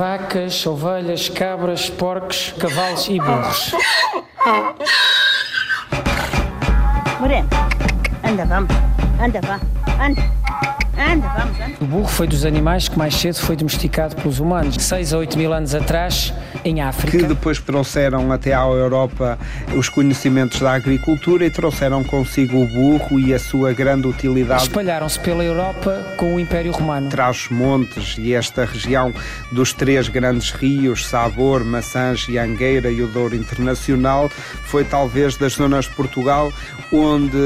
vacas, ovelhas, cabras, porcos, cavalos e burros. Moreno, anda, vamos. Anda, vá. Anda. Anda, vamos, anda. O burro foi dos animais que mais cedo foi domesticado pelos humanos. 6 a 8 mil anos atrás, em África. Que depois trouxeram até à Europa os conhecimentos da agricultura e trouxeram consigo o burro e a sua grande utilidade. Espalharam-se pela Europa com o Império Romano. Traz montes e esta região dos três grandes rios, Sabor, Maçãs e Angueira e o Douro Internacional, foi talvez das zonas de Portugal onde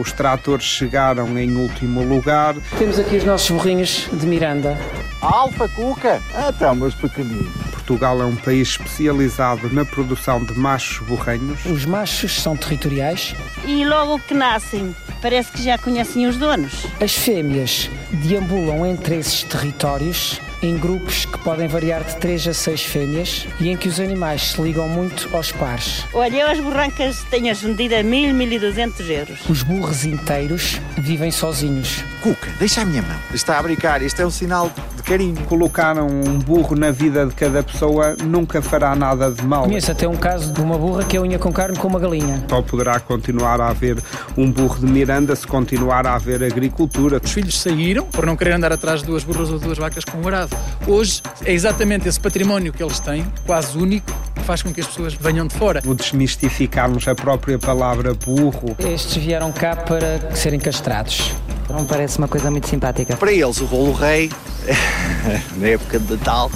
os tratores chegaram em último lugar. Temos aqui os nossos burrinhos de Miranda. Alfa Cuca? Ah, então, meus pequeninos. Portugal é um país especializado na produção de machos borrenhos. Os machos são territoriais. E logo que nascem, parece que já conhecem os donos. As fêmeas deambulam entre esses territórios em grupos que podem variar de 3 a 6 fêmeas e em que os animais se ligam muito aos pares. Olha, eu as burrancas tenho-as vendido a 1000, 1200 euros. Os burros inteiros vivem sozinhos. Cuca, deixa a minha mão. Está a brincar, isto é um sinal de carinho. Colocar um burro na vida de cada pessoa nunca fará nada de mal. Conheço até um caso de uma burra que é unha com carne com uma galinha. Só poderá continuar a haver um burro de Miranda se continuar a haver agricultura. Os filhos saíram por não querer andar atrás de duas burras ou duas vacas com um arado. Hoje é exatamente esse património que eles têm, quase único, que faz com que as pessoas venham de fora. O desmistificarmos a própria palavra burro. Estes vieram cá para serem castrados. Não parece uma coisa muito simpática. Para eles, o rolo rei, na época de Natal,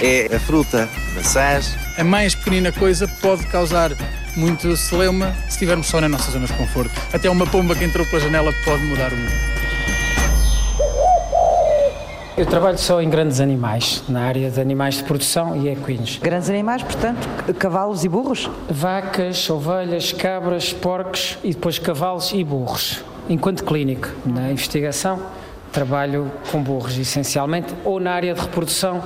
é a fruta, maçãs. A mais pequenina coisa pode causar muito celeuma se estivermos só na nossa zona de conforto. Até uma pomba que entrou pela janela pode mudar o mundo. Eu trabalho só em grandes animais, na área de animais de produção e equinos. Grandes animais, portanto, cavalos e burros? Vacas, ovelhas, cabras, porcos e depois cavalos e burros. Enquanto clínico, na investigação, trabalho com burros essencialmente ou na área de reprodução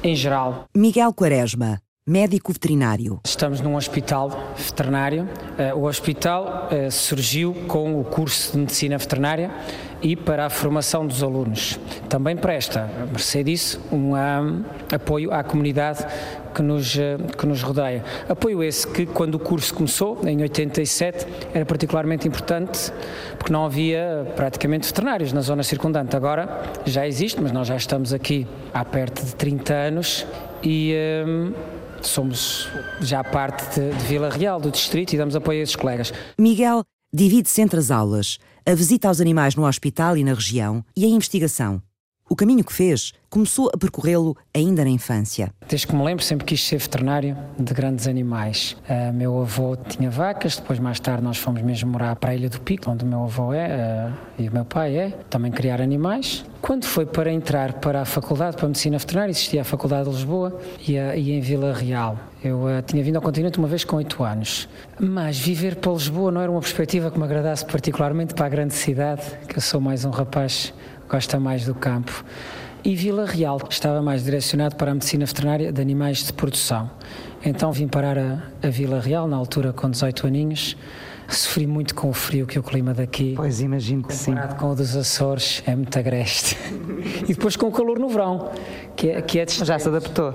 em geral. Miguel Quaresma, médico veterinário. Estamos num hospital veterinário. O hospital surgiu com o curso de medicina veterinária e para a formação dos alunos. Também presta, a mercê disso, um apoio à comunidade que nos, que nos rodeia. Apoio esse que, quando o curso começou, em 87, era particularmente importante, porque não havia praticamente veterinários na zona circundante. Agora já existe, mas nós já estamos aqui há perto de 30 anos e. somos já parte de, de Vila Real, do distrito, e damos apoio a esses colegas. Miguel divide-se entre as aulas, a visita aos animais no hospital e na região e a investigação. O caminho que fez começou a percorrê-lo ainda na infância. Desde que me lembro, sempre quis ser veterinário de grandes animais. Uh, meu avô tinha vacas, depois mais tarde nós fomos mesmo morar para a Ilha do Pico, onde o meu avô é uh, e o meu pai é, também criar animais. Quando foi para entrar para a faculdade, para a medicina veterinária, existia a Faculdade de Lisboa e, uh, e em Vila Real. Eu uh, tinha vindo ao continente uma vez com 8 anos, mas viver para Lisboa não era uma perspectiva que me agradasse particularmente para a grande cidade, que eu sou mais um rapaz gosta mais do campo. E Vila Real estava mais direcionado para a medicina veterinária de animais de produção. Então vim parar a, a Vila Real, na altura com 18 aninhos. Sofri muito com o frio que o clima daqui. Pois imagino que sim. com o dos Açores é muito agreste. e depois com o calor no verão, que é, que é Já se adaptou.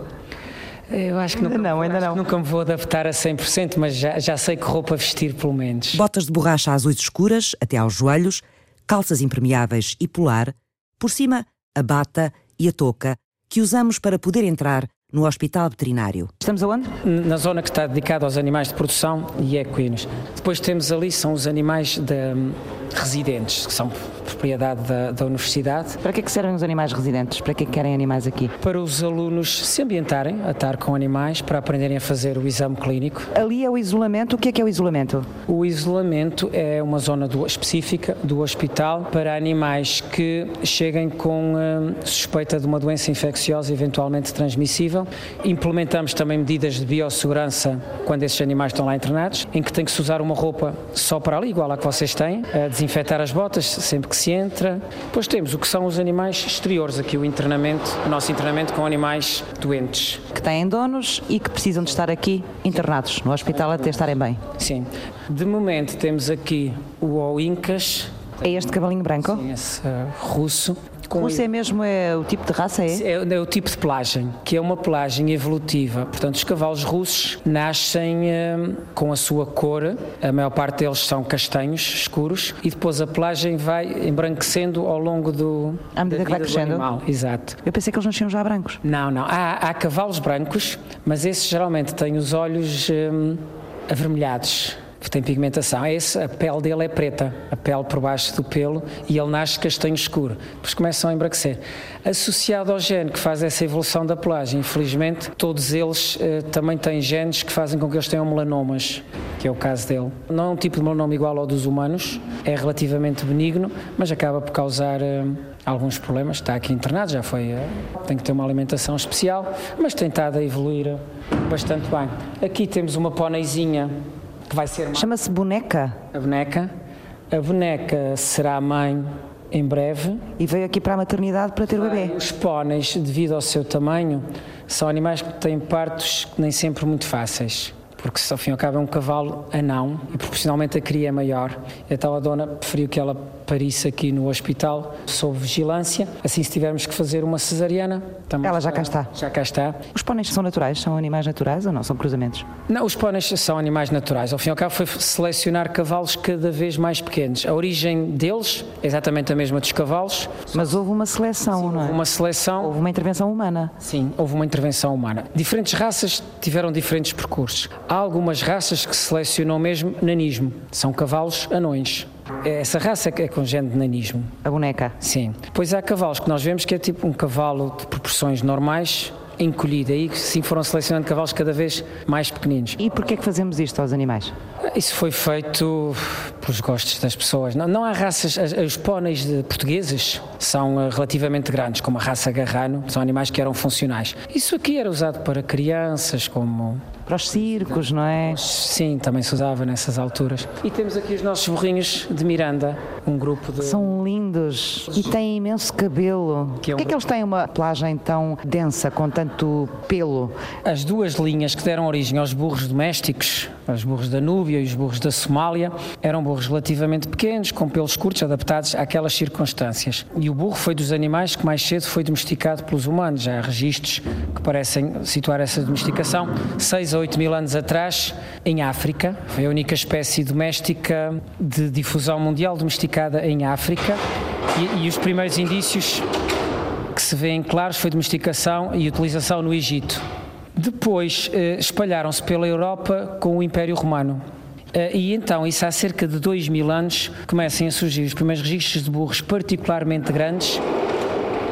Eu acho que nunca, não, ainda não. nunca me vou adaptar a 100%, mas já, já sei que roupa vestir pelo menos. Botas de borracha azuis escuras, até aos joelhos, calças impermeáveis e polar, por cima, a bata e a touca que usamos para poder entrar no hospital veterinário. Estamos aonde? Na zona que está dedicada aos animais de produção e equinos. Depois temos ali, são os animais de, um, residentes, que são propriedade da, da, universidade. Para que, é que servem os animais residentes? Para que, é que querem animais aqui? Para os alunos se ambientarem a estar com animais, para aprenderem a fazer o exame clínico. Ali é o isolamento. O que é que é o isolamento? O isolamento é uma zona do, específica do hospital para animais que cheguem com hum, suspeita de uma doença infecciosa eventualmente transmissível. Implementamos também medidas de biossegurança quando esses animais estão lá internados, em que tem que se usar uma roupa só para ali, igual à que vocês têm, desinfetar as botas sempre que se entra. Depois temos o que são os animais exteriores, aqui o internamento, o nosso internamento com animais doentes. Que têm donos e que precisam de estar aqui internados no hospital até estarem bem. Sim. De momento temos aqui o Oincas, é este cavalinho branco? Sim, esse uh, russo. Com Russo é mesmo é o tipo de raça, é? é, é o tipo de pelagem, que é uma pelagem evolutiva. Portanto, os cavalos russos nascem eh, com a sua cor, a maior parte deles são castanhos escuros, e depois a pelagem vai embranquecendo ao longo do. À medida da que vai crescendo? Animal. Exato. Eu pensei que eles nasciam já brancos. Não, não. Há, há cavalos brancos, mas esses geralmente têm os olhos hum, avermelhados. Tem pigmentação. Esse, a pele dele é preta, a pele por baixo do pelo, e ele nasce castanho escuro. Depois começam a embraquecer. Associado ao gene que faz essa evolução da pelagem, infelizmente, todos eles eh, também têm genes que fazem com que eles tenham melanomas, que é o caso dele. Não é um tipo de melanoma igual ao dos humanos, é relativamente benigno, mas acaba por causar eh, alguns problemas. Está aqui internado, já foi. eh, tem que ter uma alimentação especial, mas tem estado a evoluir eh, bastante bem. Aqui temos uma póneizinha que vai ser Chama-se boneca a boneca. A boneca será mãe em breve. e veio aqui para a maternidade para ter o bebê. Os póneis, devido ao seu tamanho, são animais que têm partos nem sempre muito fáceis. Porque, se ao fim e ao cabo, é um cavalo anão e proporcionalmente a cria é maior. Então a dona preferiu que ela parisse aqui no hospital, sob vigilância. Assim, se tivermos que fazer uma cesariana, Ela já cá está. Já cá está. Os póneis são naturais? São animais naturais ou não? São cruzamentos? Não, os póneis são animais naturais. Ao fim e ao cabo foi selecionar cavalos cada vez mais pequenos. A origem deles é exatamente a mesma dos cavalos. Mas houve uma seleção, não é? Uma seleção, Houve uma intervenção humana. sim, houve uma intervenção humana. Diferentes raças tiveram diferentes percursos. Há algumas raças que se selecionam mesmo nanismo. São cavalos anões. Essa raça é é de nanismo. A boneca. Sim. Pois há cavalos que nós vemos que é tipo um cavalo de proporções normais, encolhido. Aí sim foram selecionando cavalos cada vez mais pequeninos. E porquê é que fazemos isto aos animais? Isso foi feito pelos gostos das pessoas. Não, não há raças. as- Os póneis de portugueses são eh, relativamente grandes, como a raça Garrano, são animais que eram funcionais. Isso aqui era usado para crianças, como. Para os circos, não é? Sim, também se usava nessas alturas. E temos aqui os nossos burrinhos de Miranda, um grupo de. São lindos e têm imenso cabelo. Que é um- Porquê é que eles têm uma pelagem tão densa, com tanto pelo? As duas linhas que deram origem aos burros domésticos, os burros da Núbia e os burros da Somália, eram burros relativamente pequenos, com pelos curtos, adaptados àquelas circunstâncias. E o burro foi dos animais que mais cedo foi domesticado pelos humanos. Já há registros que parecem situar essa domesticação. 6 a 8 mil anos atrás, em África, foi a única espécie doméstica de difusão mundial domesticada em África. E, e os primeiros indícios que se vêem claros foi domesticação e utilização no Egito. Depois eh, espalharam-se pela Europa com o Império Romano. Eh, e então, isso há cerca de dois mil anos, começam a surgir os primeiros registros de burros particularmente grandes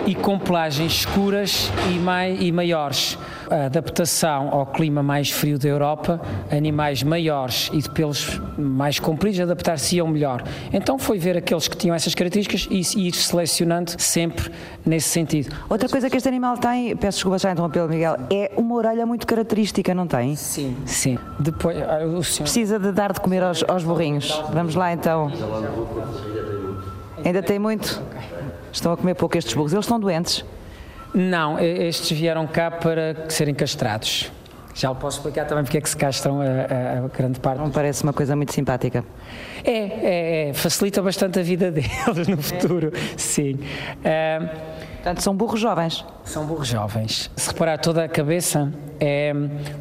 e com pelagens escuras e, mai, e maiores. A adaptação ao clima mais frio da Europa, animais maiores e de pelos mais compridos adaptar-se-iam melhor. Então foi ver aqueles que tinham essas características e e ir selecionando sempre nesse sentido. Outra coisa que este animal tem, peço desculpa já interrompê-lo, Miguel, é uma orelha muito característica, não tem? Sim. Sim. Depois, ah, o senhor... Precisa de dar de comer aos, aos burrinhos. Vamos lá então. Ainda tem muito? Estão a comer pouco estes burros. Eles estão doentes? Não, estes vieram cá para serem castrados. Já lhe posso explicar também porque é que se castram a, a- a grande parte. Não parece uma coisa muito simpática. É, é, é, facilita bastante a vida deles no futuro, sim. Ah, Portanto, são burros jovens. são burros jovens. Se reparar, toda a cabeça é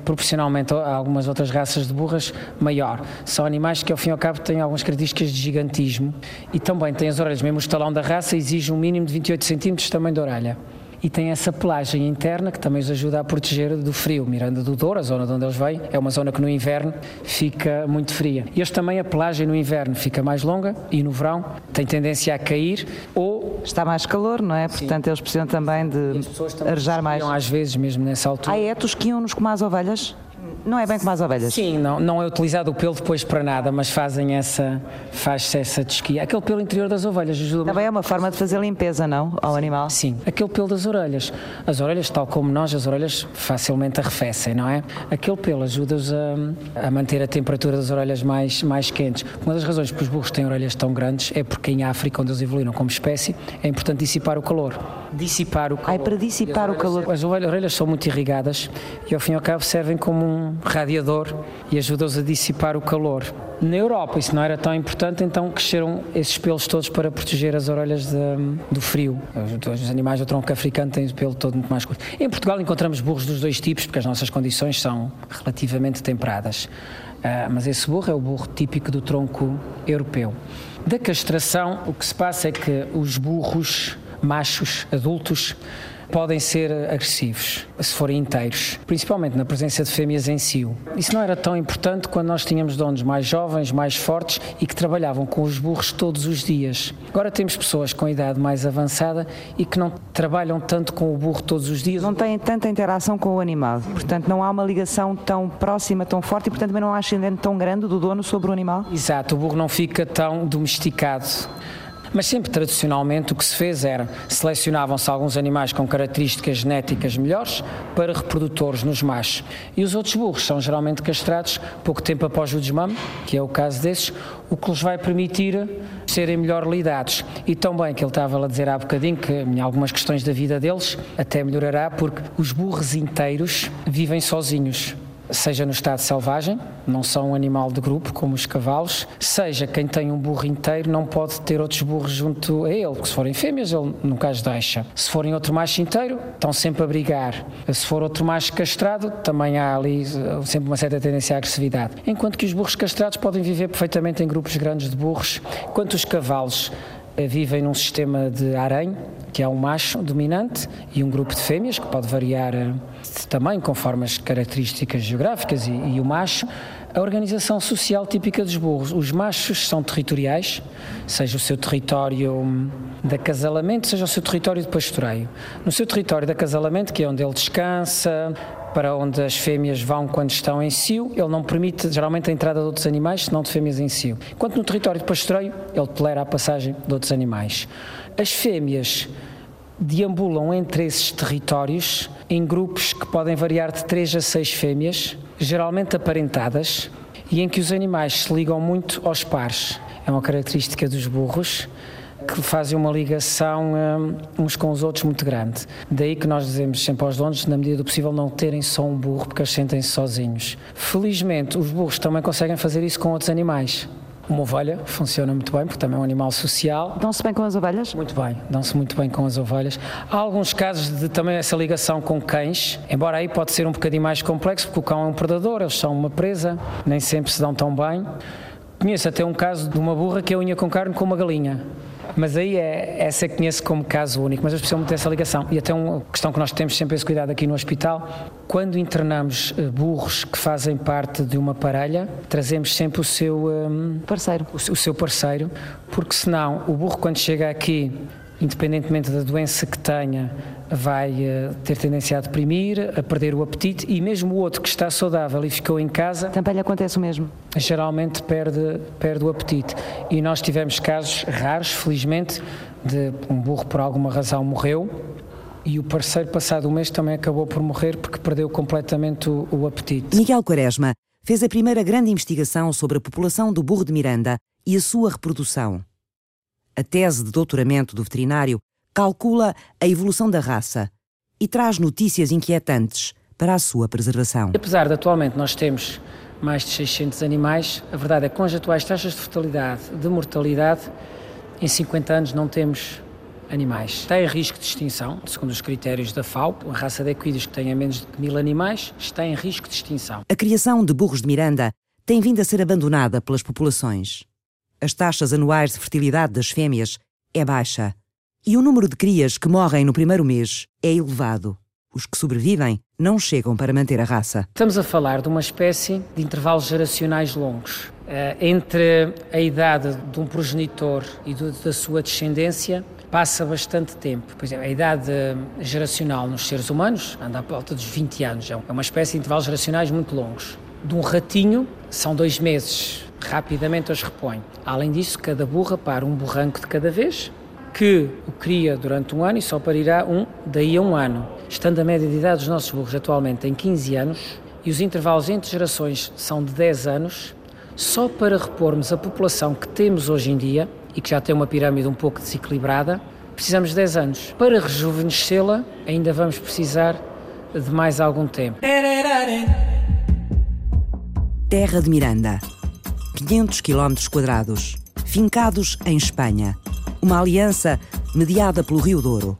proporcionalmente a algumas outras raças de burras maior. São animais que, ao fim e ao cabo, têm algumas características de gigantismo e também têm as orelhas. Mesmo o estalão da raça exige um mínimo de 28 centímetros de tamanho da orelha. E tem essa pelagem interna que também os ajuda a proteger do frio. Miranda do Douro, a zona de onde eles vêm, é uma zona que no inverno fica muito fria. E eles também, a pelagem no inverno fica mais longa e no verão tem tendência a cair ou Está mais calor, não é? Portanto, eles precisam também de arejar mais. às vezes, mesmo nessa altura. Há etos que iam-nos como as ovelhas? Não é bem como as ovelhas? Sim, não, não é utilizado o pelo depois para nada, mas fazem essa, faz-se essa desquia. Aquele pelo interior das ovelhas ajuda Também é uma forma de fazer limpeza, não? Ao animal? Sim, aquele pelo das orelhas. As orelhas, tal como nós, as orelhas facilmente arrefecem, não é? Aquele pelo ajuda-os a, a manter a temperatura das orelhas mais, mais quentes. Uma das razões que os burros têm orelhas tão grandes é porque em África, onde eles evoluíram como espécie, é importante dissipar o calor. Dissipar o calor. Para dissipar o calor. As orelhas são muito irrigadas e ao fim e ao cabo servem como um radiador e ajudam-os a dissipar o calor. Na Europa isso não era tão importante, então cresceram esses pelos todos para proteger as orelhas de, do frio. Os, os, animais do tronco africano têm o pelo todo muito mais curto. Em Portugal encontramos burros dos dois tipos, porque as nossas condições são relativamente temperadas. Uh, mas esse burro é o burro típico do tronco europeu. Da castração, o que se passa é que os burros machos adultos podem ser agressivos, se forem inteiros, principalmente na presença de fêmeas em cio. Isso não era tão importante quando nós tínhamos donos mais jovens, mais fortes e que trabalhavam com os burros todos os dias. Agora temos pessoas com idade mais avançada e que não trabalham tanto com o burro todos os dias. Não têm tanta interação com o animal, portanto não há uma ligação tão próxima, tão forte e portanto também não há ascendente tão grande do dono sobre o animal? Exato, o burro não fica tão domesticado. Mas sempre tradicionalmente o que se fez era selecionavam-se alguns animais com características genéticas melhores para reprodutores nos machos. E os outros burros são geralmente castrados pouco tempo após o desmame, que é o caso desses, o que lhes vai permitir serem melhor lidados. E também que ele estava a dizer há bocadinho que em algumas questões da vida deles até melhorará porque os burros inteiros vivem sozinhos seja no estado selvagem, não são um animal de grupo como os cavalos, seja quem tem um burro inteiro não pode ter outros burros junto a ele, porque se forem fêmeas ele nunca as deixa. Se forem outro macho inteiro, estão sempre a brigar. Se for outro macho castrado, também há ali eh, sempre uma certa tendência à agressividade. Enquanto que os burros castrados podem viver perfeitamente em grupos grandes de burros, enquanto os cavalos eh, vivem num sistema de harém, que é um macho dominante e um grupo de fêmeas, que pode variar eh, também conforme as características geográficas e, e o macho. A organização social típica dos burros. Os machos são territoriais, seja o seu território de acasalamento, seja o seu território de pastoreio. No seu território de acasalamento, que é onde ele descansa, para onde as fêmeas vão quando estão em cio, ele não permite geralmente a entrada de outros animais, senão de fêmeas em cio. Enquanto no território de pastoreio, ele tolera a passagem de outros animais. As fêmeas deambulam entre esses territórios em grupos que podem variar de 3 a 6 fêmeas, geralmente aparentadas, e em que os animais se ligam muito aos pares. É uma característica dos burros que fazem uma ligação um, uns com os outros muito grande. Daí que nós dizemos sempre aos donos, na medida do possível, não terem só um burro, porque eles sentem-se sozinhos. Felizmente, os burros também conseguem fazer isso com outros animais. Uma ovelha funciona muito bem, porque também é um animal social. Dão-se bem com as ovelhas? Muito bem, dão-se muito bem com as ovelhas. Há alguns casos de também essa ligação com cães, embora aí pode ser um bocadinho mais complexo, porque o cão é um predador, eles são uma presa, nem sempre se dão tão bem. Conheço até um caso de uma burra que é unha com carne com uma galinha. Mas aí é, essa que conheço como caso único, mas eu muito essa ligação. E até uma questão que nós temos sempre esse cuidado aqui no hospital, quando internamos eh, burros que fazem parte de uma parelha, trazemos sempre o seu um, parceiro. O, o seu parceiro, porque senão o burro quando chega aqui independentemente da doença que tenha, vai uh, ter tendência a deprimir, a perder o apetite e mesmo o outro que está saudável e ficou em casa. Também lhe acontece o mesmo? Geralmente perde, perde o apetite. E nós tivemos casos raros, felizmente, de um burro por alguma razão morreu e o parceiro, passado um mês, também acabou por morrer porque perdeu completamente o, o apetite. Miguel Quaresma fez a primeira grande investigação sobre a população do burro de Miranda e a sua reprodução. A tese de doutoramento do veterinário calcula a evolução da raça e traz notícias inquietantes para a sua preservação. Apesar de atualmente nós temos mais de 600 animais, a verdade é que com as atuais taxas de fertilidade, de mortalidade, em 50 anos não temos animais. Está em risco de extinção, segundo os critérios da FAO. A raça de equídeos que tenha menos de mil animais está em risco de extinção. A criação de burros de Miranda tem vindo a ser abandonada pelas populações as taxas anuais de fertilidade das fêmeas é baixa e o número de crias que morrem no primeiro mês é elevado. Os que sobrevivem não chegam para manter a raça. Estamos a falar de uma espécie de intervalos geracionais longos. Eh, entre a idade de um progenitor e da sua descendência passa bastante tempo. Por exemplo, a idade geracional nos seres humanos anda à volta dos 20 anos. É uma espécie de intervalos geracionais muito longos. De um ratinho, são dois meses rapidamente as repõe. Além disso, cada burra para um burranco de cada vez, que o cria durante um ano e só parirá um daí a um ano. Estando a média de idade dos nossos burros atualmente em 15 anos e os intervalos entre gerações são de 10 anos, só para repormos a população que temos hoje em dia e que já tem uma pirâmide um pouco desequilibrada, precisamos de 10 anos. Para rejuvenescê-la, ainda vamos precisar de mais algum tempo. Terra de Miranda. 500 km quadrados, fincados em Espanha. Uma aliança mediada pelo Rio Douro.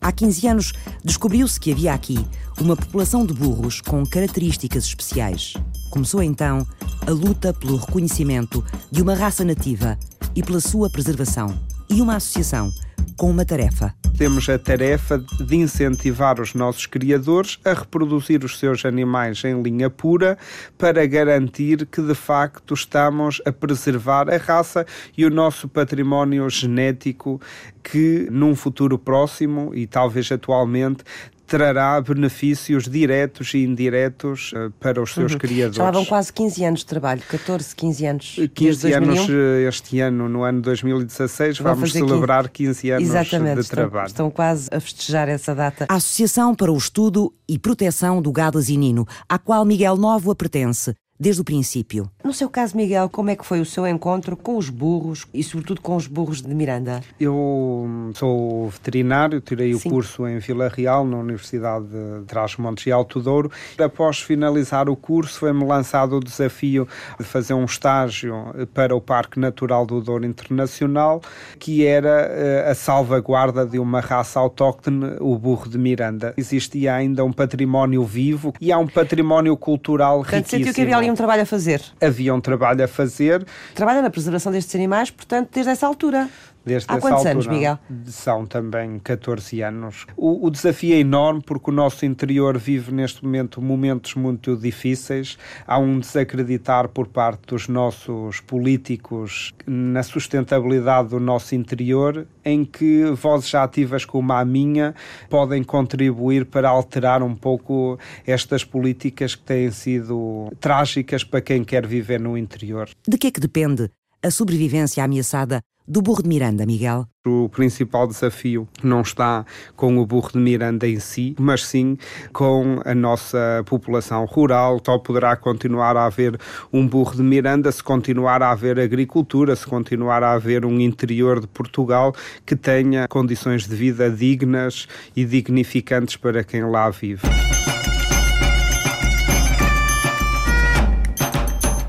Há 15 anos descobriu-se que havia aqui uma população de burros com características especiais. Começou então a luta pelo reconhecimento de uma raça nativa e pela sua preservação. E uma associação com uma tarefa. Temos a tarefa de incentivar os nossos criadores a reproduzir os seus animais em linha pura para garantir que de facto estamos a preservar a raça e o nosso património genético que num futuro próximo e talvez atualmente trará benefícios diretos e indiretos uh, para os seus uhum. criadores. Já vão quase 15 anos de trabalho, 14, 15 anos. 15 anos eh, este ano, no ano 2016, Vão vamos celebrar 15, 15 anos Exatamente, de estão, trabalho. Estão quase a festejar essa data. A Associação para o Estudo e Proteção do Gado Asinino, à qual Miguel Novo pertence, desde o princípio. No seu caso, Miguel, como é que foi o seu encontro com os burros e, sobretudo, com os burros de Miranda? Eu sou veterinário, tirei Sim. o curso em Vila Real, na Universidade de Trás-Montes e Alto Douro. Após finalizar o curso, foi-me lançado o desafio de fazer um estágio para o Parque Natural do Douro Internacional, que era eh, a salvaguarda de uma raça autóctone, o burro de Miranda. Existia ainda um património vivo e há um património cultural Portanto, riquíssimo. Havia um trabalho a fazer? Havia um trabalho a fazer. Trabalha na preservação destes animais, portanto, desde essa altura. Desde Há quantos altura, anos, Miguel? São também 14 anos. O, o, desafio é enorme porque o nosso interior vive neste momento momentos muito difíceis. Há um desacreditar por parte dos nossos políticos na sustentabilidade do nosso interior, em que vozes ativas como a minha podem contribuir para alterar um pouco estas políticas que têm sido trágicas para quem quer viver no interior. De que é que depende a sobrevivência ameaçada do burro de Miranda, Miguel? O principal desafio não está com o burro de Miranda em si, mas sim com a nossa população rural. Só poderá continuar a haver um burro de Miranda se continuar a haver agricultura, se continuar a haver um interior de Portugal que tenha condições de vida dignas e dignificantes para quem lá vive.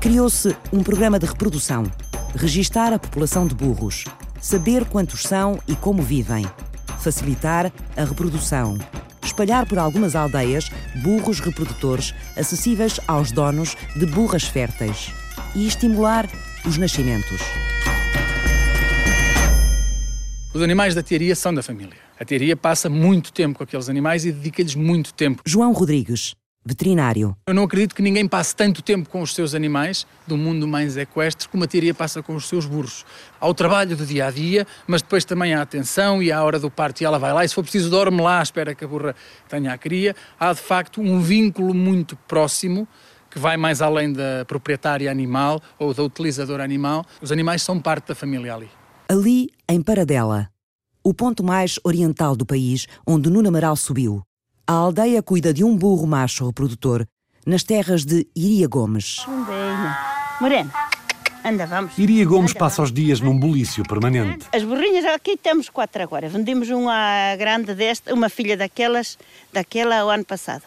Criou-se um programa de reprodução registar a população de burros, saber quantos são e como vivem, facilitar a reprodução, espalhar por algumas aldeias burros reprodutores acessíveis aos donos de burras férteis e estimular os nascimentos. Os animais da tearia são da família. A tearia passa muito tempo com aqueles animais e dedica-lhes muito tempo. João Rodrigues, veterinário. Eu não acredito que ninguém passe tanto tempo com os seus animais do mundo mais equestre como a teoria passa com os seus burros. Há o trabalho do dia a dia, mas depois também há a atenção e à hora do parto e ela vai lá e se for preciso dorme lá, espera que a burra tenha a cria. Há de facto um vínculo muito próximo que vai mais além da proprietária animal ou da utilizadora animal. Os animais são parte da família ali. Ali, em Paradela, o ponto mais oriental do país onde Nuno Amaral subiu, a aldeia cuida de um burro macho reprodutor nas terras de Iria Gomes. Morena, anda, vamos. Iria Gomes anda, passa vamos. os dias num bulício permanente. As burrinhas, aqui temos quatro agora. Vendemos uma grande desta, uma filha daquelas, daquela o ano passado.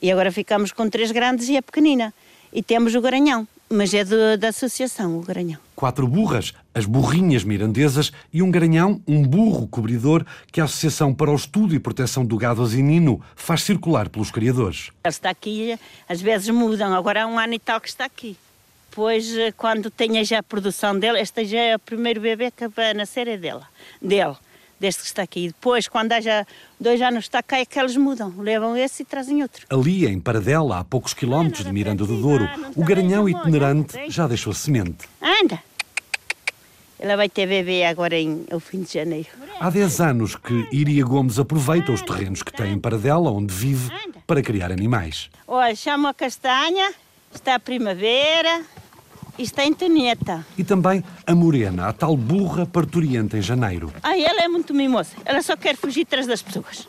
E agora ficamos com três grandes e a pequenina. E temos o garanhão mas é do, da associação, o Garanhão. Quatro burras, as burrinhas mirandesas, e um garanhão, um burro cobridor, que a Associação para o Estudo e Proteção do Gado Asinino faz circular pelos criadores. Ele está aqui, às vezes mudam, agora há um ano e tal que está aqui. Pois, eh, quando tenha já a produção dele, este já é o primeiro bebê que vai nascer é dela, dele desde que está aqui. Depois, quando haja dois anos está cá, é que eles mudam. Levam esse e trazem outro. Ali, em Paradela, a poucos quilómetros de Miranda do Douro, o garanhão itinerante já deixou semente. Anda! Ela vai ter bebê agora em o fim de janeiro. Há 10 anos que Iria Gomes aproveita os terrenos que tem em Paradela, onde vive, para criar animais. Olha, chama a castanha, está a primavera, está em Toneta. E também a Morena, a tal burra parturiente em janeiro. Ah, ela é muito mimosa. Ela só quer fugir atrás das pessoas.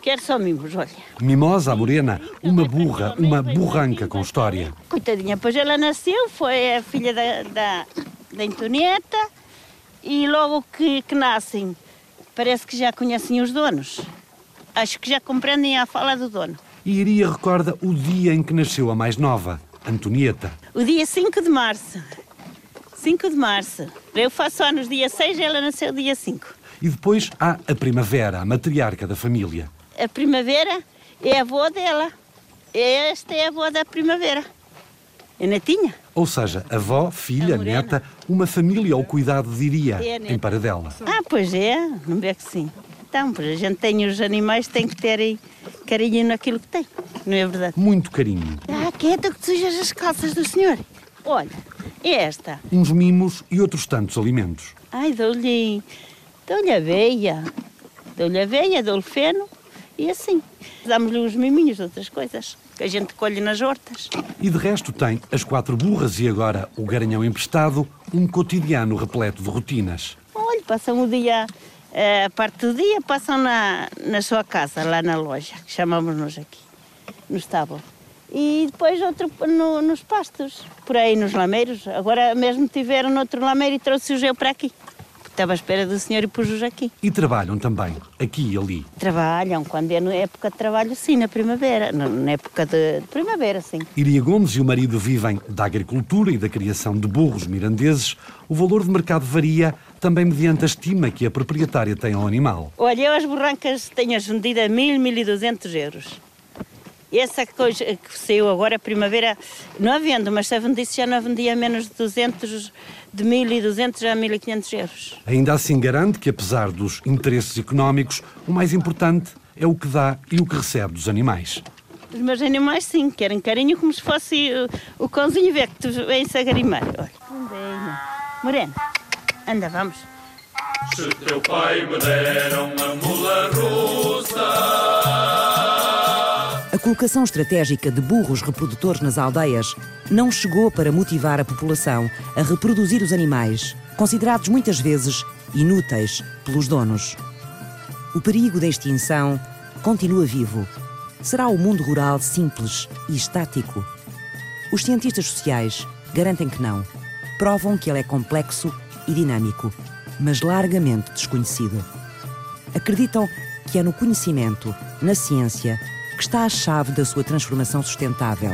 Quer só mimos, olha. Mimosa, a Morena, uma burra, uma burranca com história. Coitadinha, pois ela nasceu, foi a filha da, da, da Antonieta e logo que, que nascem parece que já conhecem os donos. Acho que já compreendem a fala do dono. E Iria recorda o dia em que nasceu a mais nova, Antonieta. O dia 5 de março. 5 de março. Eu faço anos dia 6 e ela nasceu dia 5. E depois há a Primavera, a matriarca da família. A Primavera é a avó dela. Esta é a avó da Primavera. É netinha. Ou seja, avó, filha, neta, uma família ao cuidado de Iria, É, em Paradela. Ah, pois é, não vê que sim. Então, pois a gente tem os animais, tem que ter aí carinho naquilo que tem, não é verdade? Muito carinho. Ah, quieta que sujas as calças do senhor. Olha, esta. Uns mimos e outros tantos alimentos. Ai, dou-lhe dou aveia. Dou-lhe aveia, dou-lhe feno e assim. Damos-lhe os miminhos outras coisas que a gente colhe nas hortas. E de resto tem as quatro burras e agora o garanhão emprestado, um cotidiano repleto de rotinas. Olha, passam o dia, a parte do dia, passam na, na sua casa, lá na loja, que chamamos-nos aqui, no estábulo. E depois outro no- nos pastos, por aí nos lameiros. Agora mesmo tiveram noutro lameiro e trouxe-os eu para aqui. Estava à espera do senhor e pus-os aqui. E trabalham também, aqui e ali. Trabalham, quando é na época de trabalho, sim, na primavera. Na, na época de, de primavera, sim. Iria Gomes e o marido vivem da agricultura e da criação de burros mirandeses. O valor de mercado varia também mediante a estima que a proprietária tem ao animal. Olha, eu as borrancas tenho-as vendido a mil, mil e duzentos euros. Essa coisa que saiu agora, a primavera, não a vendo, mas se a vendisse já não a vendia a menos de 200, de 1.200 a 1.500 euros. Ainda assim garante que, apesar dos interesses económicos, o mais importante é o que dá e o que recebe dos animais. Os meus animais, sim, querem carinho como se fosse o, o cãozinho, vê que tu vens a garimar. Olha, Lindinho. Morena, anda, vamos. Se teu pai me dera uma mula russa. A colocação estratégica de burros reprodutores nas aldeias não chegou para motivar a população a reproduzir os animais, considerados muitas vezes inúteis pelos donos. O perigo da extinção continua vivo. Será o mundo rural simples e estático? Os cientistas sociais garantem que não. Provam que ele é complexo e dinâmico, mas largamente desconhecido. Acreditam que é no conhecimento, na ciência, que está a chave da sua transformação sustentável.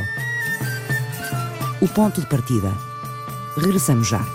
O ponto de partida. Regressamos já.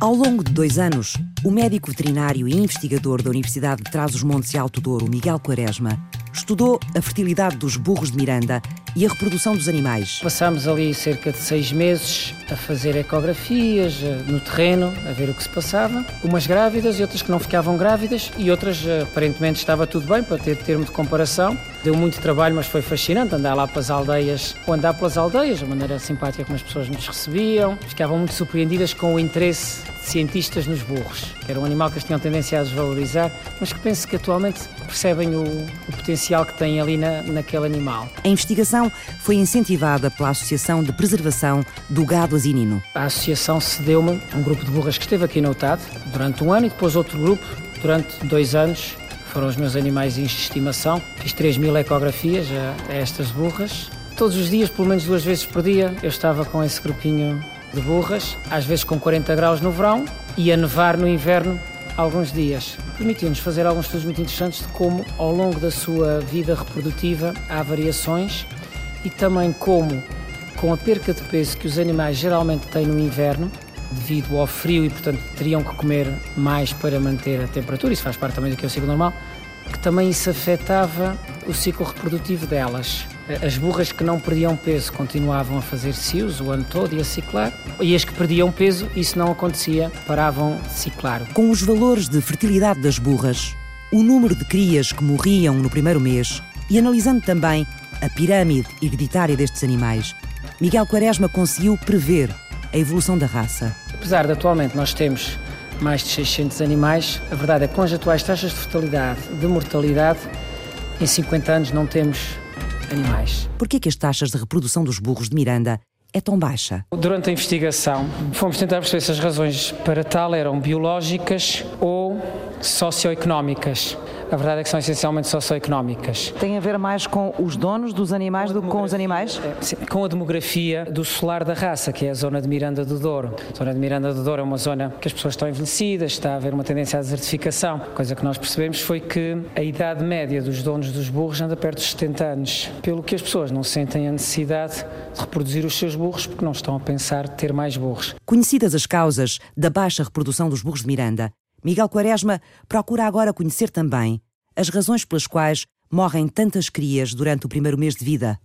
Ao longo de dois anos, o médico veterinário e investigador da Universidade de Trás-os-Montes e Alto Douro, Miguel Quaresma, estudou a fertilidade dos burros de Miranda e a reprodução dos animais. Passámos ali cerca de seis meses a fazer ecografias eh, no terreno, a ver o que se passava. Umas grávidas e outras que não ficavam grávidas e outras eh, aparentemente estava tudo bem para ter termo de comparação. Deu muito trabalho, mas foi fascinante andar lá pelas aldeias, ou andar pelas aldeias, a maneira simpática como as pessoas nos recebiam. Ficavam muito surpreendidas com o interesse de cientistas nos burros, que era um animal que eles tinham tendência a desvalorizar, mas que penso que atualmente percebem o, o potencial que tem ali na, naquele animal. A investigação foi incentivada pela Associação de Preservação do Gado Asinino. A associação cedeu-me um grupo de burras que esteve aqui na UTAD durante um ano e depois outro grupo durante dois anos. Foram os meus animais de estimação. Fiz 3 mil ecografias a, a estas burras. Todos os dias, pelo menos duas vezes por dia, eu estava com esse grupinho de burras, às vezes com 40 graus no verão e a nevar no inverno alguns dias. Permitiu-nos fazer alguns estudos muito interessantes de como, ao longo da sua vida reprodutiva, há variações e também como, com a perca de peso que os animais geralmente têm no inverno, devido ao frio e, portanto, teriam que comer mais para manter a temperatura, isso faz parte também do que é o ciclo normal, que também isso afetava o ciclo reprodutivo delas. As burras que não perdiam peso continuavam a fazer cios o ano todo e a ciclar, e as que perdiam peso, isso não acontecia, paravam de ciclar. Com os valores de fertilidade das burras, o número de crias que morriam no primeiro mês e analisando também a pirâmide hereditária destes animais, Miguel Quaresma conseguiu prever a evolução da raça. Apesar de atualmente nós temos mais de 600 animais, a verdade é que com as atuais taxas de fertilidade, de mortalidade, em 50 anos não temos animais. Por que as taxas de reprodução dos burros de Miranda é tão baixa? Durante a investigação, fomos tentar perceber se as razões para tal eram biológicas ou socioeconómicas. A verdade é que são essencialmente socioeconómicas. Tem a ver mais com os donos dos animais do que com os animais? Sim, com a demografia do solar da raça, que é a zona de Miranda do Douro. A zona de Miranda do Douro é uma zona que as pessoas estão envelhecidas, está a haver uma tendência à desertificação. A coisa que nós percebemos foi que a idade média dos donos dos burros anda perto dos 70 anos, pelo que as pessoas não sentem a necessidade de reproduzir os seus burros porque não estão a pensar ter mais burros. Conhecidas as causas da baixa reprodução dos burros de Miranda, Miguel Quaresma procura agora conhecer também as razões pelas quais morrem tantas crias durante o primeiro mês de vida.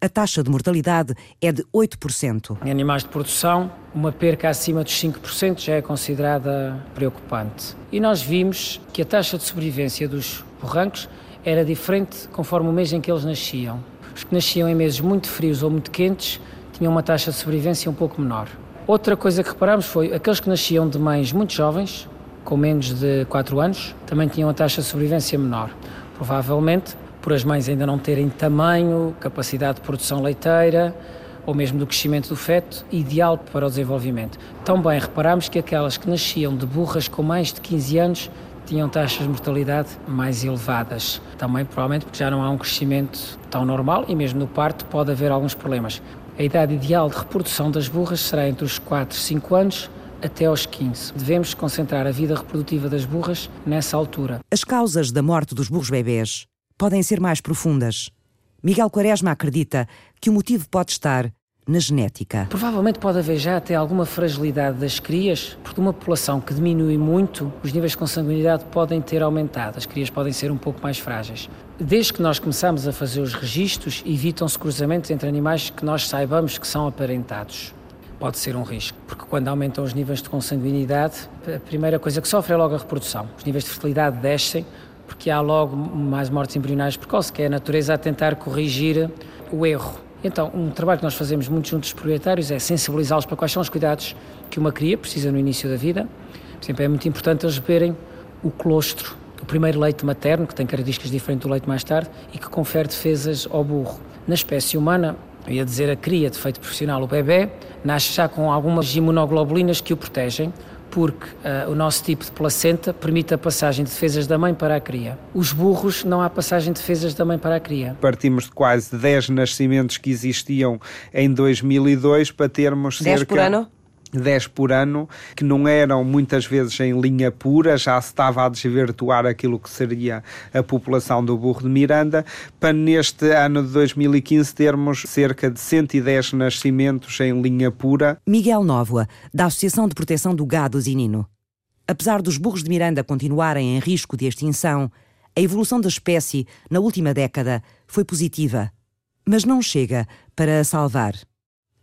A taxa de mortalidade é de 8%. Em animais de produção, uma perca acima dos 5% já é considerada preocupante. E nós vimos que a taxa de sobrevivência dos burrancos era diferente conforme o mês em que eles nasciam. Os que nasciam em meses muito frios ou muito quentes tinham uma taxa de sobrevivência um pouco menor. Outra coisa que reparamos foi aqueles que nasciam de mães muito jovens, com menos de 4 anos, também tinham a taxa de sobrevivência menor. Provavelmente por as mães ainda não terem tamanho, capacidade de produção leiteira ou mesmo do crescimento do feto, ideal para o desenvolvimento. Também reparamos que aquelas que nasciam de burras com mais de 15 anos tinham taxas de mortalidade mais elevadas. Também provavelmente porque já não há um crescimento tão normal e mesmo no parto pode haver alguns problemas. A idade ideal de reprodução das burras será entre os 4 e 5 anos até aos 15. Devemos concentrar a vida reprodutiva das burras nessa altura. As causas da morte dos burros bebés podem ser mais profundas. Miguel Quaresma acredita que o motivo pode estar na genética. Provavelmente pode haver já até alguma fragilidade das crias, porque uma população que diminui muito, os níveis de consanguinidade podem ter aumentado, as crias podem ser um pouco mais frágeis. Desde que nós começamos a fazer os registros, evitam-se cruzamentos entre animais que nós saibamos que são aparentados. Pode ser um risco, porque quando aumentam os níveis de consanguinidade, a primeira coisa que sofre é logo a reprodução. Os níveis de fertilidade descem, porque há logo mais mortes embrionais precoces, que é a natureza a tentar corrigir o erro. Então, um trabalho que nós fazemos muito juntos dos proprietários é sensibilizá-los para quais são os cuidados que uma cria precisa no início da vida. Por exemplo, é muito importante eles beberem o colostro, o primeiro leite materno, que tem características diferentes do leite mais tarde e que confere defesas ao burro. Na espécie humana, eu ia dizer a cria de feito profissional, o bebê, nasce já com algumas imunoglobulinas que o protegem, porque uh, o nosso tipo de placenta permite a passagem de defesas da mãe para a cria. Os burros não há passagem de defesas da mãe para a cria. Partimos de quase 10 nascimentos que existiam em 2002 para termos 10 cerca... por ano? 10 por ano, que não eram muitas vezes em linha pura, já se estava a desvirtuar aquilo que seria a população do burro de Miranda, para neste ano de 2015 termos cerca de 110 nascimentos em linha pura. Miguel Nóvoa, da Associação de Proteção do Gado Zinino. Apesar dos burros de Miranda continuarem em risco de extinção, a evolução da espécie na última década foi positiva, mas não chega para a salvar.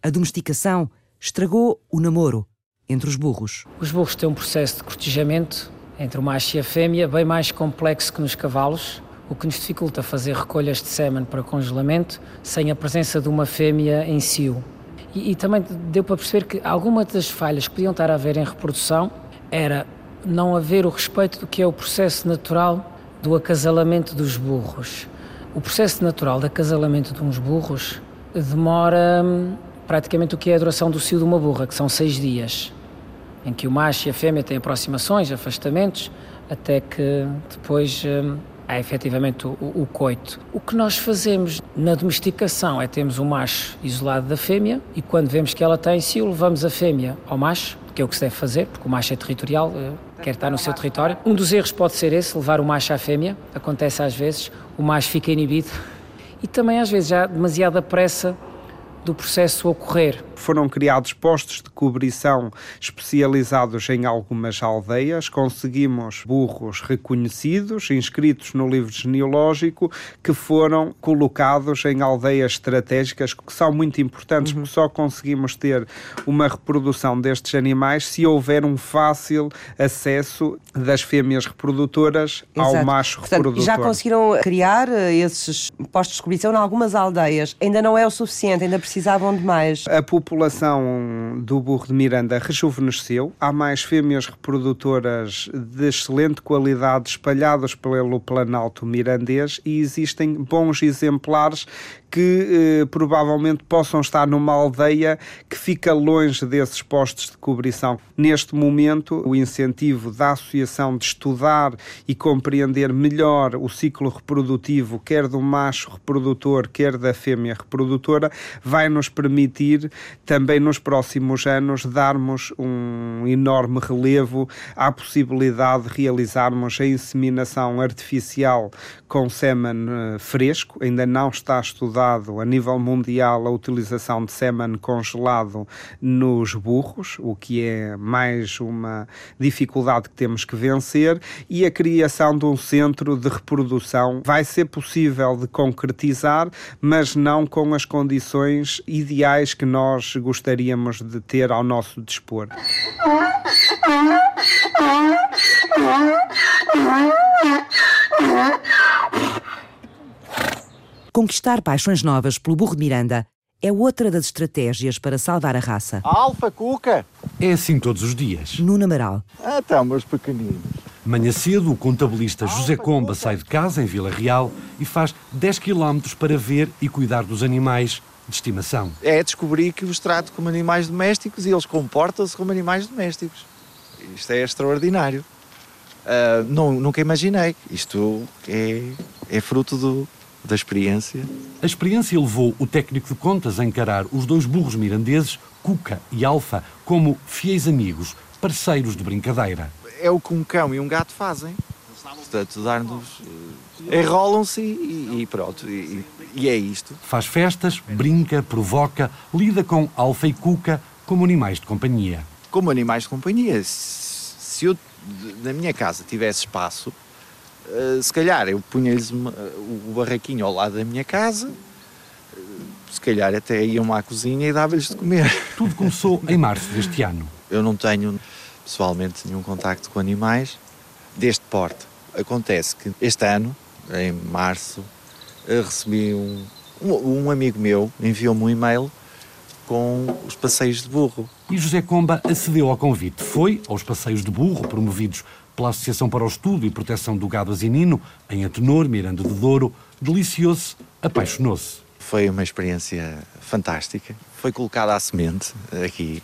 A domesticação estragou o namoro entre os burros. Os burros têm um processo de cortejamento entre o macho e a fêmea bem mais complexo que nos cavalos, o que nos dificulta fazer recolhas de sêmen para congelamento sem a presença de uma fêmea em cio. E, e também deu para perceber que algumas das falhas que podiam estar a haver em reprodução era não haver o respeito do que é o processo natural do acasalamento dos burros. O processo natural de acasalamento de uns burros demora hum, praticamente o que é a duração do cio de uma burra, que são seis dias, em que o macho e a fêmea têm aproximações, afastamentos, até que depois hum, há efetivamente o, o, coito. O que nós fazemos na domesticação é temos o macho isolado da fêmea e quando vemos que ela tem cio, levamos a fêmea ao macho, que é o que se deve fazer, porque o macho é territorial, eh, quer estar no seu território. Um dos erros pode ser esse, levar o macho à fêmea, acontece às vezes, o macho fica inibido e também às vezes já demasiada pressa do processo ocorrer. Foram criados postos de cobrição especializados em algumas aldeias, conseguimos burros reconhecidos, inscritos no livro genealógico, que foram colocados em aldeias estratégicas que são muito importantes, uhum. porque só conseguimos ter uma reprodução destes animais se houver um fácil acesso das fêmeas reprodutoras Exato. ao macho Portanto, reprodutor. Já conseguiram criar eh, esses postos de cobrição em algumas aldeias, ainda não é o suficiente, ainda precisa precisavam de mais. A população do burro de Miranda rejuvenesceu. Há mais fêmeas reprodutoras de excelente qualidade espalhadas pelo Planalto Mirandês e existem bons exemplares que eh, provavelmente possam estar numa aldeia que fica longe desses postos de cobrição. Neste momento, o incentivo da associação de estudar e compreender melhor o ciclo reprodutivo, quer do macho reprodutor, quer da fêmea reprodutora, vai nos permitir também nos próximos anos darmos um enorme relevo à possibilidade de realizarmos a inseminação artificial com sêmen eh, fresco, ainda não está estudado a nível mundial a utilização de sêmen congelado nos burros, o que é mais uma dificuldade que temos que vencer, e a criação de um centro de reprodução vai ser possível de concretizar, mas não com as condições ideais que nós gostaríamos de ter ao nosso dispor. Conquistar paixões novas pelo burro de Miranda é outra das estratégias para salvar a raça. Alfa, Cuca! É assim todos os dias. Nuno Amaral. Ah, então, meus pequeninos. Manhã cedo, o contabilista José Comba sai de casa, em Vila Real, e faz 10 km para ver e cuidar dos animais de estimação. É descobrir que os trato como animais domésticos e eles comportam-se como animais domésticos. Isto é extraordinário. Uh, não, nunca imaginei. Isto é, é fruto do, da experiência. A experiência levou o técnico de contas a encarar os dois burros mirandeses, Cuca e Alfa, como fiéis amigos, parceiros de brincadeira. É o que um cão e um gato fazem. Portanto, dar-nos. enrolam-se e, e, pronto. E, e é isto. Faz festas, brinca, provoca, lida com Alfa e Cuca como animais de companhia. Como animais de companhia. Se eu, na minha casa, tivesse espaço, Uh, se calhar eu punha-lhes uh, o barraquinho ao lado da minha casa, uh, se calhar até iam à cozinha e dava-lhes de comer. Tudo começou em março deste ano. Eu não tenho pessoalmente nenhum contacto com animais deste porte. Acontece que este ano, em março, recebi um, um, um amigo meu, enviou-me um e-mail com os passeios de burro. E José Comba acedeu ao convite. Foi aos passeios de burro promovidos pela Associação para o Estudo e Proteção do Gado Asinino, em Atenor, Miranda do Douro, deliciou-se, apaixonou-se. Foi uma experiência fantástica. Foi colocada a semente aqui.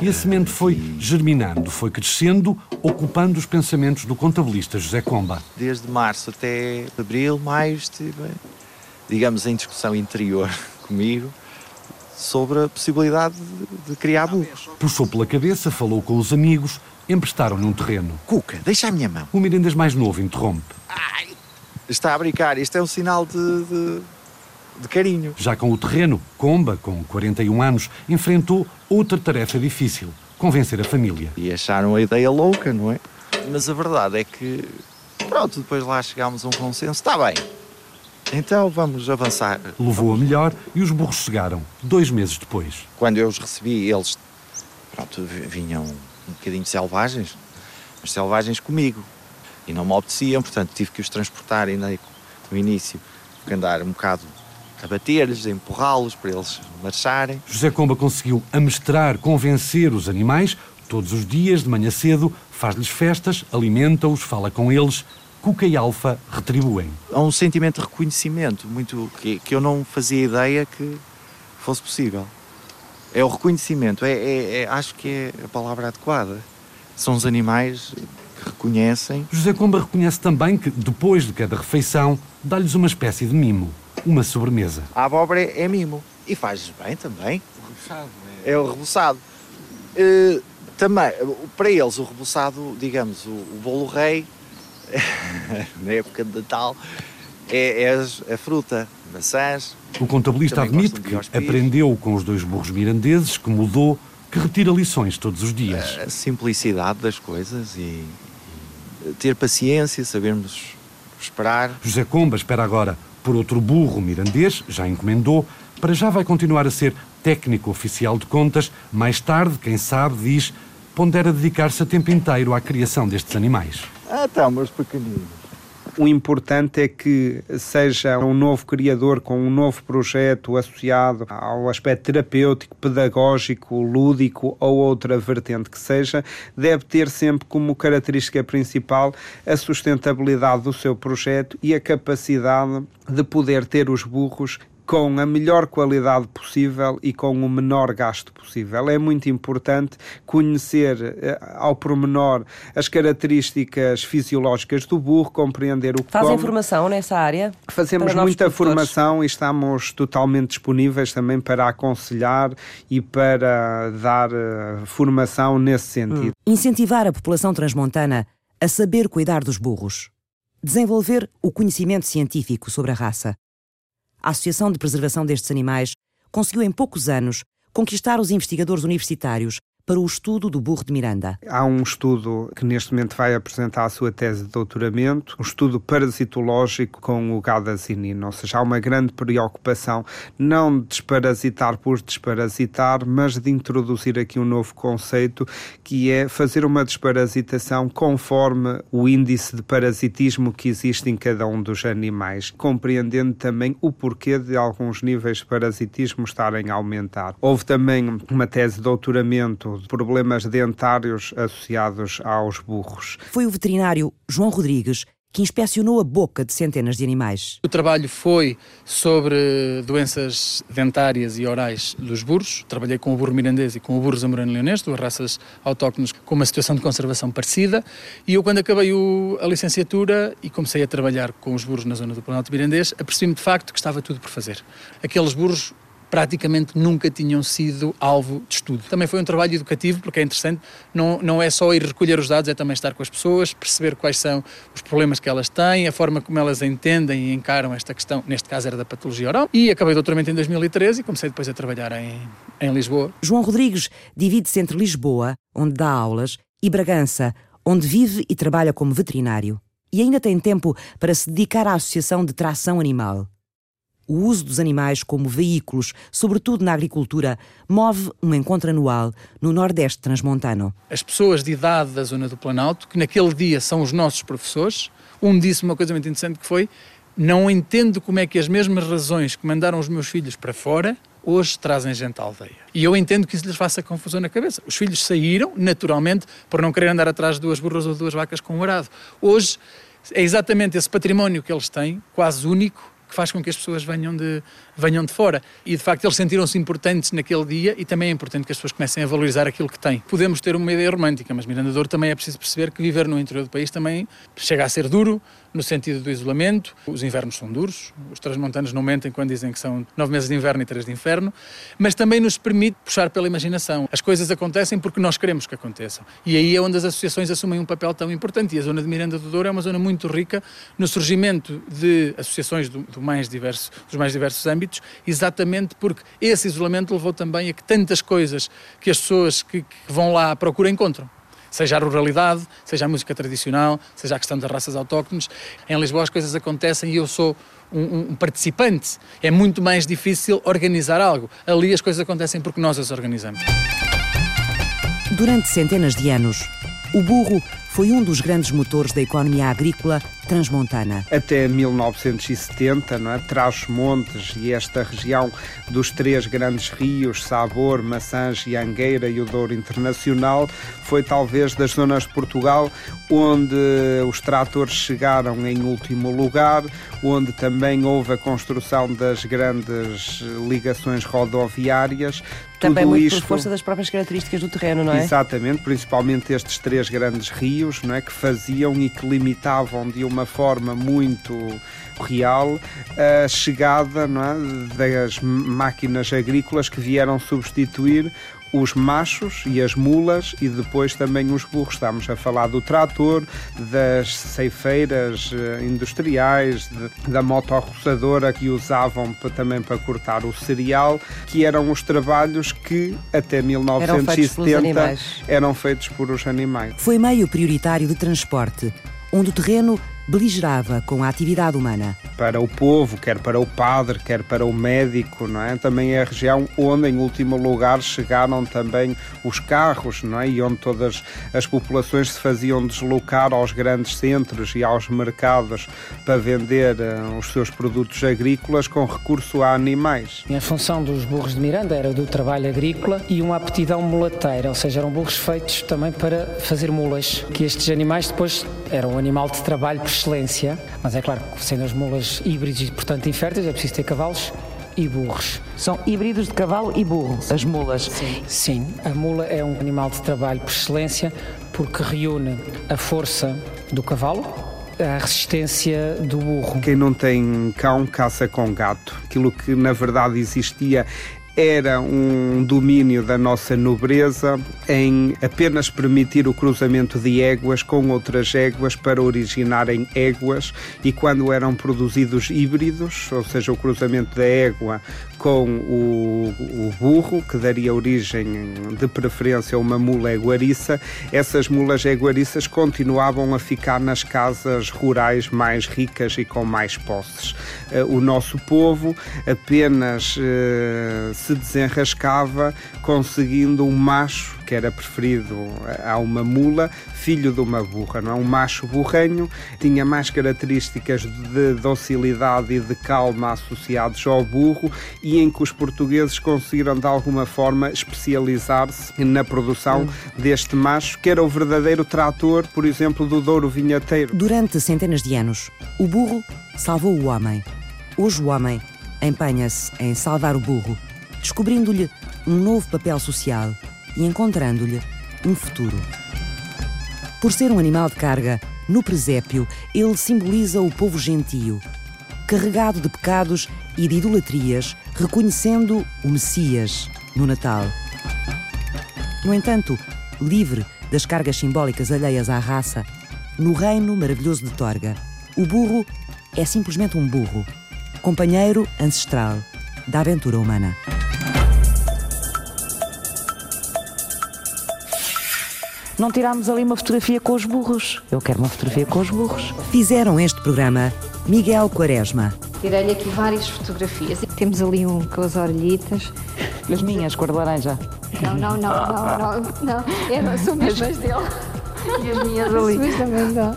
E a semente foi germinando, foi crescendo, ocupando os pensamentos do contabilista José Comba. Desde março até abril, maio, estive, digamos, em discussão interior comigo sobre a possibilidade de, criar burros. Puxou pela cabeça, falou com os amigos, emprestaram-lhe um terreno. Cuca, deixa a minha mão. O Mirandas mais novo interrompe. Ai, está a brincar, isto é um sinal de, de, de carinho. Já com o terreno, Comba, com 41 anos, enfrentou outra tarefa difícil, convencer a família. E acharam a ideia louca, não é? Mas a verdade é que, pronto, depois lá chegámos a um consenso, está bem, então vamos avançar. Levou a melhor e os burros chegaram, dois meses depois. Quando eu os recebi, eles pronto, vinham um bocadinho selvagens, mas selvagens comigo. E não me obedeciam, portanto tive que os transportar ainda no início. Que andar um bocado a bater-lhes, a empurrá-los para eles marcharem. José Comba conseguiu amestrar, convencer os animais. Todos os dias, de manhã cedo, faz-lhes festas, alimenta-os, fala com eles, Cuca e Alfa retribuem. Há um sentimento de reconhecimento muito que, que eu não fazia ideia que fosse possível. É o reconhecimento, é, é, é, acho que é a palavra adequada. São os animais que reconhecem. José Comba reconhece também que, depois de cada refeição, dá-lhes uma espécie de mimo, uma sobremesa. A abóbora é, mimo e faz bem também. O. É, é o rebuçado. Uh, também, para eles, o rebuçado, digamos, o, o bolo rei na época de Natal, é, é a fruta, maçãs. O contabilista admite que aprendeu com os dois burros mirandeses, que mudou, que retira lições todos os dias. A simplicidade das coisas e, e ter paciência, sabermos esperar. José Comba espera agora por outro burro mirandês, já encomendou, para já vai continuar a ser técnico oficial de contas. Mais tarde, quem sabe, diz, pondera dedicar-se a tempo inteiro à criação destes animais. Ah, então, meus pequeninos. O importante é que seja um novo criador com um novo projeto associado ao aspecto terapêutico, pedagógico, lúdico ou outra vertente que seja, deve ter sempre como característica principal a sustentabilidade do seu projeto e a capacidade de poder ter os burros com a melhor qualidade possível e com o menor gasto possível. É muito importante conhecer eh, ao pormenor as características fisiológicas do burro, compreender o que Fazem come. formação nessa área? Fazemos muita formação e estamos totalmente disponíveis também para aconselhar e para dar uh, formação nesse sentido. Hum. Incentivar a população transmontana a saber cuidar dos burros. Desenvolver o conhecimento científico sobre a raça a Associação de Preservação destes Animais conseguiu em poucos anos conquistar os investigadores universitários para o estudo do burro de Miranda. Há um estudo que neste momento vai apresentar a sua tese de doutoramento, um estudo parasitológico com o gado asinino, ou seja, há uma grande preocupação não de desparasitar por desparasitar, mas de introduzir aqui um novo conceito que é fazer uma desparasitação conforme o índice de parasitismo que existe em cada um dos animais, compreendendo também o porquê de alguns níveis de parasitismo estarem a aumentar. Houve também uma tese de doutoramento de problemas dentários associados aos burros. Foi o veterinário João Rodrigues que inspecionou a boca de centenas de animais. O trabalho foi sobre doenças dentárias e orais dos burros. Trabalhei com o burro mirandês e com o burro zamorano-leonês, duas raças autóctones com uma situação de conservação parecida. E eu, quando acabei o, a licenciatura e comecei a trabalhar com os burros na zona do Planalto Mirandês, apercebi-me de facto que estava tudo por fazer. Aqueles burros praticamente nunca tinham sido alvo de estudo. Também foi um trabalho educativo, porque é interessante, não, não é só ir recolher os dados, é também estar com as pessoas, perceber quais são os problemas que elas têm, a forma como elas entendem e encaram esta questão, neste caso era da patologia oral. E acabei doutoramento em 2013 e comecei depois a trabalhar em, em Lisboa. João Rodrigues divide-se entre Lisboa, onde dá aulas, e Bragança, onde vive e trabalha como veterinário. E ainda tem tempo para se dedicar à Associação de Tração Animal. O uso dos animais como veículos, sobretudo na agricultura, move um encontro anual no Nordeste transmontano. As pessoas de idade da zona do Planalto, que naquele dia são os nossos professores, um disse uma coisa muito interessante que foi: não entendo como é que as mesmas razões que mandaram os meus filhos para fora hoje trazem gente à aldeia. E eu entendo que isso lhes faça confusão na cabeça. Os filhos saíram, naturalmente, por não querer andar atrás de duas burras ou duas vacas com um arado. Hoje é exatamente esse património que eles têm, quase único, que faz com que as pessoas venham de, venham de fora. E de facto eles sentiram-se importantes naquele dia e também é importante que as pessoas comecem a valorizar aquilo que têm. Podemos ter uma ideia romântica, mas Miranda Douro também é preciso perceber que viver no interior do país também chega a ser duro, no sentido do isolamento. Os invernos são duros, os transmontanos não mentem quando dizem que são nove meses de inverno e três de inverno, mas também nos permite puxar pela imaginação. As coisas acontecem porque nós queremos que aconteçam. E aí é onde as associações assumem um papel tão importante. E a zona de Miranda do Douro é uma zona muito rica no surgimento de associações do, do mais diverso, dos mais diversos âmbitos, exatamente porque esse isolamento levou também a que tantas coisas que as pessoas que, que vão lá à procura encontram seja a ruralidade, seja a música tradicional, seja a questão das raças autóctones. Em Lisboa as coisas acontecem e eu sou um, um, participante. É muito mais difícil organizar algo. Ali as coisas acontecem porque nós as organizamos. Durante centenas de anos, o burro foi um dos grandes motores da economia agrícola transmontana. Até 1970, não é? Trás-Montes e esta região dos três grandes rios, Sabor, Maçãs e Angueira e o Douro Internacional, foi talvez das zonas de Portugal onde os tratores chegaram em último lugar, onde também houve a construção das grandes ligações rodoviárias. Também muito isto... por força das próprias características do terreno, não é? Exatamente, principalmente estes três grandes rios, não é, que faziam e que limitavam de uma forma muito real a chegada é, das máquinas agrícolas que vieram substituir os machos e as mulas e depois também os burros. Estamos a falar do trator, das ceifeiras eh, industriais, de, da motorroçadora que usavam também para cortar o cereal, que eram os trabalhos que até 1970 eram feitos, eram feitos por os animais. Foi meio prioritário de transporte, onde o terreno beligerava com a atividade humana. Para o povo, quer para o padre, quer para o médico, não é? Também é a região onde, em último lugar, chegaram também os carros, não é? E onde todas as populações se faziam deslocar aos grandes centros e aos mercados para vender uh, os seus produtos agrícolas com recurso a animais. E a função dos burros de Miranda era do trabalho agrícola e uma aptidão mulateira, ou seja, eram burros feitos também para fazer mulas, que estes animais depois eram um animal de trabalho por excelência, mas é claro que sendo as mulas híbridos e portanto inférteis é preciso ter cavalos e burros. São híbridos de cavalo e burro, as mulas. Sim. Sim, a mula é um animal de trabalho por excelência porque reúne a força do cavalo, a resistência do burro. Quem não tem cão caça com gato. Aquilo que na verdade existia era um domínio da nossa nobreza em apenas permitir o cruzamento de éguas com outras éguas para originarem éguas e quando eram produzidos híbridos, ou seja, o cruzamento da égua com o, o burro, que daria origem de preferência a uma mula eguariça, essas mulas eguariças continuavam a ficar nas casas rurais mais ricas e com mais posses. Eh, o nosso povo apenas eh, se desenrascava conseguindo um macho que era preferido a uma mula, filho de uma burra, não é? Um macho burranho, tinha mais características de docilidade e de calma associados ao burro e em que os portugueses conseguiram de alguma forma especializar-se na produção deste macho, que era o verdadeiro trator, por exemplo, do Douro Vinheteiro. Durante centenas de anos, o burro salvou o homem. Hoje o homem empenha-se em salvar o burro descobrindo-lhe um novo papel social e encontrando-lhe um futuro. Por ser um animal de carga, no presépio ele simboliza o povo gentio, carregado de pecados e de idolatrias, reconhecendo o Messias no Natal. No entanto, livre das cargas simbólicas alheias à raça, no reino maravilhoso de Torga, o burro é simplesmente um burro, companheiro ancestral da aventura humana. Não tirámos ali uma fotografia com os burros. Eu quero uma fotografia com os burros. Fizeram este programa Miguel Quaresma. Tirei-lhe aqui várias fotografias. Temos ali um com as orelhitas. As minhas, cor de laranja. Não, não, não, não, não. não. É, são mesmo as dele. E as minhas ali. Mas também não.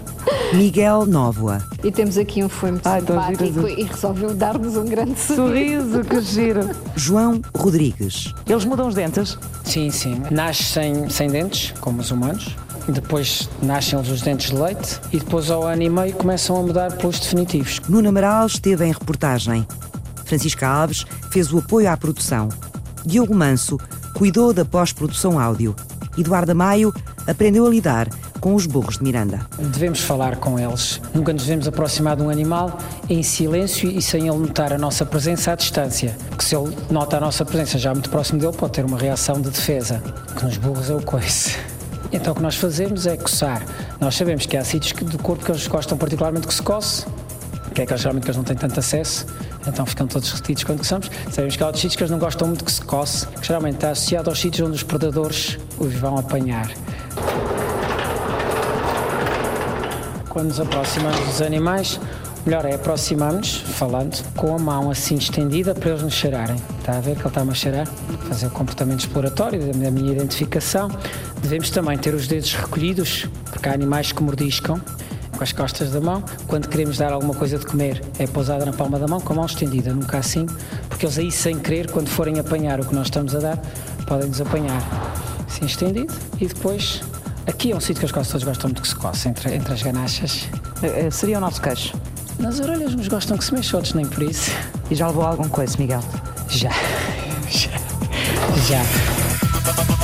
Miguel Nóvoa. E temos aqui um filme Ai, tão simpático giro. e resolveu dar-nos um grande sorriso. Sorriso, que giro. João Rodrigues. Eles mudam os dentes? Sim, sim. Nasce sem, sem dentes, como os humanos. Depois nascem-lhes os dentes de leite e depois ao ano e meio começam a mudar pelos definitivos. Nuno Amaral esteve em reportagem. Francisca Alves fez o apoio à produção. Diogo Manso cuidou da pós-produção áudio. Eduardo Maio aprendeu a lidar com os burros de Miranda. Devemos falar com eles. Nunca nos devemos aproximar de um animal em silêncio e sem ele notar a nossa presença à distância. Porque se ele nota a nossa presença já muito próximo dele, pode ter uma reação de defesa, que nos burros é o coice. Então o que nós fazemos é coçar. Nós sabemos que há sítios que- do corpo que eles gostam particularmente que se coce, que é aqueles geralmente que eles não têm tanto acesso, então ficam todos retidos quando coçamos. Sabemos que há outros sítios que eles não gostam muito que se coce, que geralmente está associado aos sítios onde os predadores os vão apanhar. Quando nos aproximamos dos animais, melhor é aproximarmos, falando, com a mão assim estendida para eles nos cheirarem. Está a ver que ele está-me a cheirar? Fazer o comportamento exploratório da minha identificação. Devemos também ter os dedos recolhidos, porque há animais que mordiscam com as costas da mão. Quando queremos dar alguma coisa de comer, é pousada na palma da mão com a mão estendida, nunca assim, porque eles aí, sem querer, quando forem apanhar o que nós estamos a dar, podem nos apanhar. Assim estendido e depois. Aqui é um sítio que quase todos gostam muito que se coça, entre, entre as ganachas. Eh, eh, Seria o nosso queixo. Nas orelhas nos gostam que se mexa, outros nem por isso. E já levou algum coice, Miguel? Já. Já. Já.